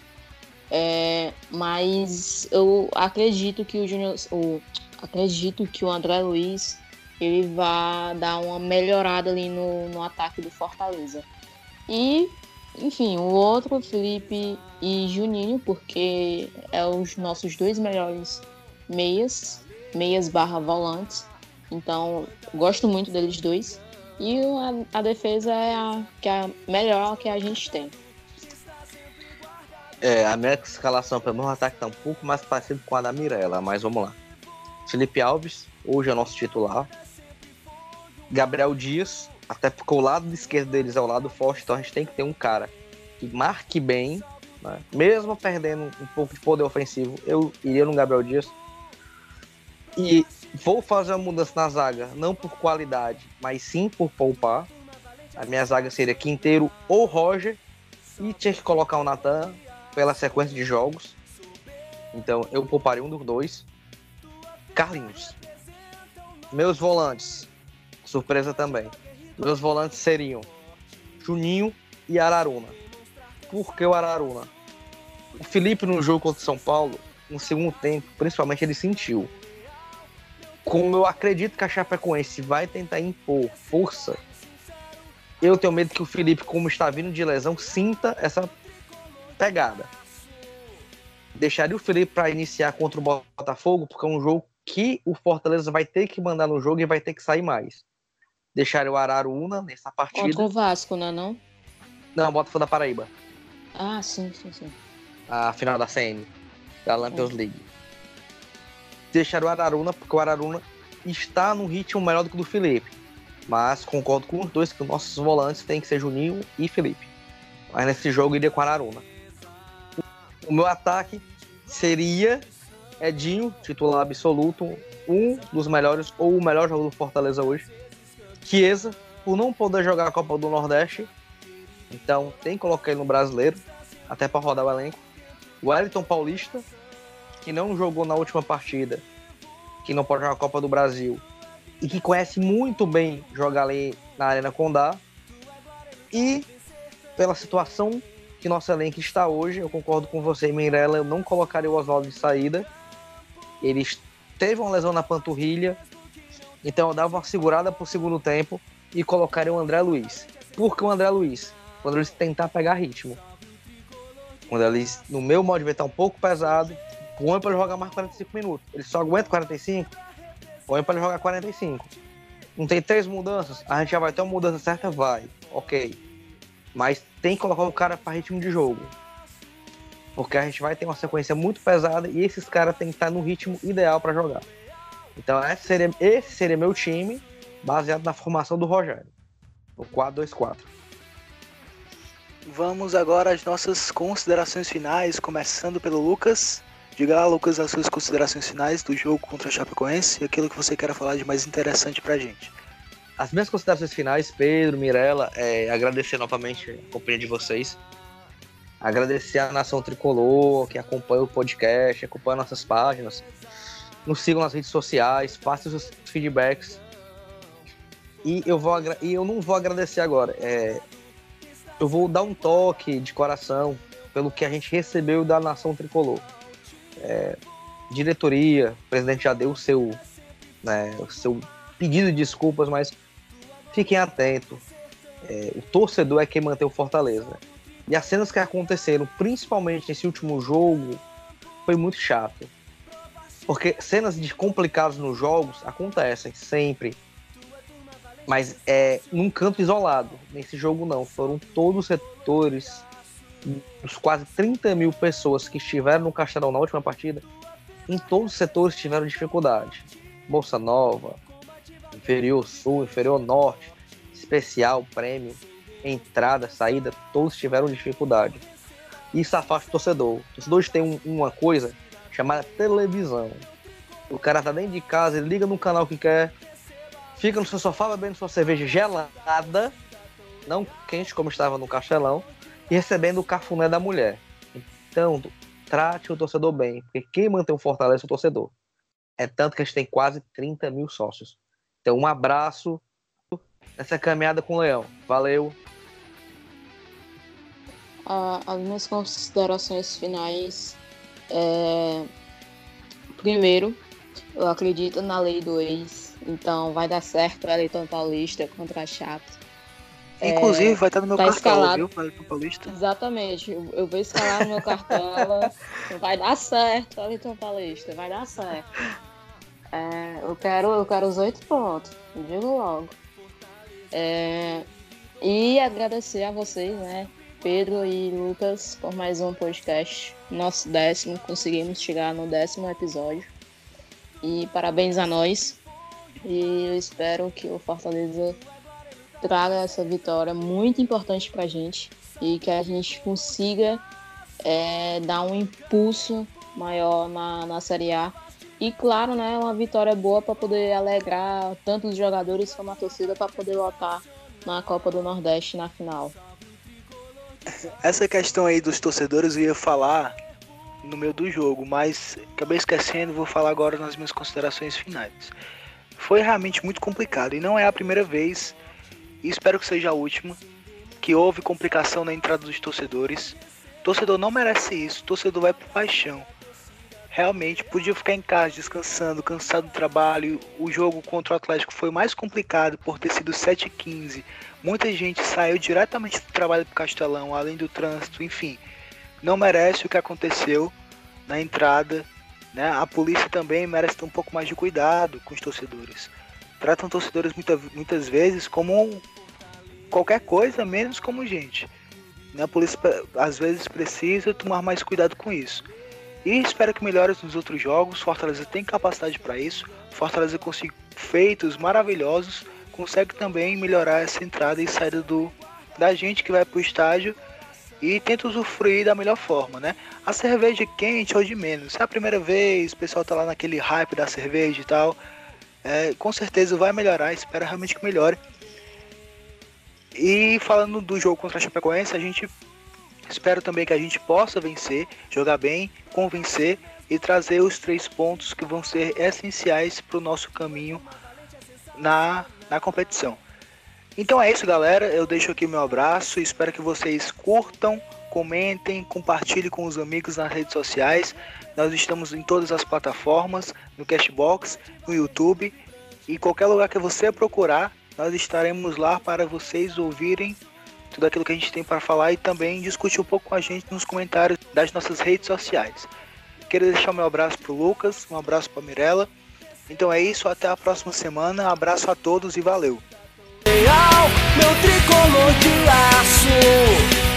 É, mas eu acredito que o Júnior, acredito que o André Luiz ele vai dar uma melhorada ali no, no ataque do Fortaleza. E, enfim, o outro, Felipe e Juninho, porque é os nossos dois melhores meias, meias barra volantes. Então, gosto muito deles dois. E a, a defesa é a, que é a melhor que a gente tem. É, a minha escalação para o meu ataque está um pouco mais parecido com a da Mirella, mas vamos lá. Felipe Alves, hoje é nosso titular. Gabriel Dias, até porque o lado esquerdo deles é o lado forte, então a gente tem que ter um cara que marque bem, né? mesmo perdendo um pouco de poder ofensivo, eu iria no Gabriel Dias. E vou fazer uma mudança na zaga, não por qualidade, mas sim por poupar. A minha zaga seria Quinteiro ou Roger, e tinha que colocar o Natan pela sequência de jogos. Então eu pouparia um dos dois. Carlinhos. Meus volantes. Surpresa também. Meus volantes seriam Juninho e Araruna. Por que o Araruna? O Felipe no jogo contra o São Paulo, no segundo tempo, principalmente ele sentiu. Como eu acredito que a Chapecoense vai tentar impor força, eu tenho medo que o Felipe, como está vindo de lesão, sinta essa pegada. Deixaria o Felipe para iniciar contra o Botafogo, porque é um jogo que o Fortaleza vai ter que mandar no jogo e vai ter que sair mais. Deixaria o Araruna nessa partida. Contra o Vasco, não é não? Não, Botafogo da Paraíba. Ah, sim, sim, sim. A final da CN, da Lampions é. League. Deixaria o Araruna, porque o Araruna está no ritmo melhor do que o do Felipe. Mas concordo com os dois que os nossos volantes têm que ser Juninho e Felipe. Mas nesse jogo iria com o Araruna. O meu ataque seria Edinho, titular absoluto, um dos melhores, ou o melhor jogador do Fortaleza hoje. Chiesa, por não poder jogar a Copa do Nordeste, então tem que colocar ele no brasileiro, até para rodar o elenco. O Wellington Paulista, que não jogou na última partida, que não pode jogar a Copa do Brasil, e que conhece muito bem jogar ali na Arena Condá. E pela situação que nosso elenco está hoje, eu concordo com você, Mirella, eu não colocaria o Oswaldo de saída. Ele teve uma lesão na panturrilha, então eu dava uma segurada pro segundo tempo e colocaria o André Luiz. Por que o André Luiz? O André Luiz tentar pegar ritmo. O André Luiz, no meu modo de ver, tá um pouco pesado. Põe para jogar mais 45 minutos. Ele só aguenta 45, põe para jogar 45. Não tem três mudanças? A gente já vai ter uma mudança certa? Vai. Ok. Mas tem que colocar o cara para ritmo de jogo. Porque a gente vai ter uma sequência muito pesada e esses caras têm que estar no ritmo ideal para jogar. Então esse seria, esse seria meu time, baseado na formação do Rogério. O 4-2-4. Vamos agora às nossas considerações finais, começando pelo Lucas. Diga lá, Lucas, as suas considerações finais do jogo contra a Chapecoense e aquilo que você quer falar de mais interessante pra gente. As minhas considerações finais, Pedro, Mirella, é agradecer novamente a companhia de vocês. Agradecer a nação tricolor que acompanha o podcast, acompanha nossas páginas. Nos sigam nas redes sociais, façam os feedbacks. E eu, vou, e eu não vou agradecer agora. É, eu vou dar um toque de coração pelo que a gente recebeu da nação tricolor. É, diretoria, o presidente já deu o seu, né, o seu pedido de desculpas, mas fiquem atentos. É, o torcedor é quem mantém o Fortaleza. E as cenas que aconteceram, principalmente nesse último jogo, foi muito chato. Porque cenas de complicados nos jogos acontecem sempre. Mas é num canto isolado. Nesse jogo não. Foram todos os setores dos quase 30 mil pessoas que estiveram no Castelão na última partida. Em todos os setores tiveram dificuldade. Bolsa Nova, inferior sul, inferior norte, especial, prêmio, entrada, saída, todos tiveram dificuldade. Isso afasta o torcedor. Os torcedores têm um, uma coisa chamada televisão. O cara tá dentro de casa, ele liga no canal que quer, fica no seu sofá bebendo sua cerveja gelada, não quente como estava no castelão, e recebendo o cafuné da mulher. Então, trate o torcedor bem, porque quem mantém o Fortaleza é o torcedor. É tanto que a gente tem quase 30 mil sócios. Então, um abraço nessa caminhada com o Leão. Valeu. a, as minhas considerações finais. É... Primeiro, eu acredito na lei do ex, então vai dar certo a Eleiton Paulista contra a Chape. Inclusive, é, vai estar no meu tá cartão, escalado... viu? Paulista. Exatamente, eu vou escalar no meu cartão. (laughs) vai dar certo, Eleiton Paulista, vai dar certo. É, eu, quero, eu quero os oito pontos, digo logo. É, e agradecer a vocês, né? Pedro e Lucas, por mais um podcast. Nosso décimo, conseguimos chegar no décimo episódio. E parabéns a nós. E eu espero que o Fortaleza traga essa vitória muito importante pra gente e que a gente consiga é, dar um impulso maior na, na Série A. E claro, né, uma vitória boa para poder alegrar tanto os jogadores como a torcida para poder lotar na Copa do Nordeste na final. Essa questão aí dos torcedores eu ia falar no meio do jogo, mas acabei esquecendo, vou falar agora nas minhas considerações finais. Foi realmente muito complicado e não é a primeira vez, e espero que seja a última, que houve complicação na entrada dos torcedores. Torcedor não merece isso, torcedor vai por paixão. Realmente podia ficar em casa descansando, cansado do trabalho. O jogo contra o Atlético foi mais complicado por ter sido 7-15 Muita gente saiu diretamente do trabalho para Castelão, além do trânsito, enfim. Não merece o que aconteceu na entrada. Né? A polícia também merece ter um pouco mais de cuidado com os torcedores. Tratam torcedores muita, muitas vezes como qualquer coisa, menos como gente. Né? A polícia às vezes precisa tomar mais cuidado com isso. E espero que melhore nos outros jogos. Fortaleza tem capacidade para isso. Fortaleza conseguiu feitos maravilhosos consegue também melhorar essa entrada e saída do, da gente que vai para o estádio e tenta usufruir da melhor forma, né? A cerveja quente ou de menos. Se é a primeira vez, o pessoal tá lá naquele hype da cerveja e tal, é, com certeza vai melhorar, espero realmente que melhore. E falando do jogo contra a Chapecoense, a gente espera também que a gente possa vencer, jogar bem, convencer e trazer os três pontos que vão ser essenciais para o nosso caminho na na competição. Então é isso, galera. Eu deixo aqui meu abraço. Espero que vocês curtam, comentem, compartilhem com os amigos nas redes sociais. Nós estamos em todas as plataformas, no Cashbox, no YouTube e qualquer lugar que você procurar, nós estaremos lá para vocês ouvirem tudo aquilo que a gente tem para falar e também discutir um pouco com a gente nos comentários das nossas redes sociais. quero deixar meu abraço pro Lucas, um abraço pra Mirella. Então é isso, até a próxima semana. Abraço a todos e valeu! Real, meu tricolor de laço.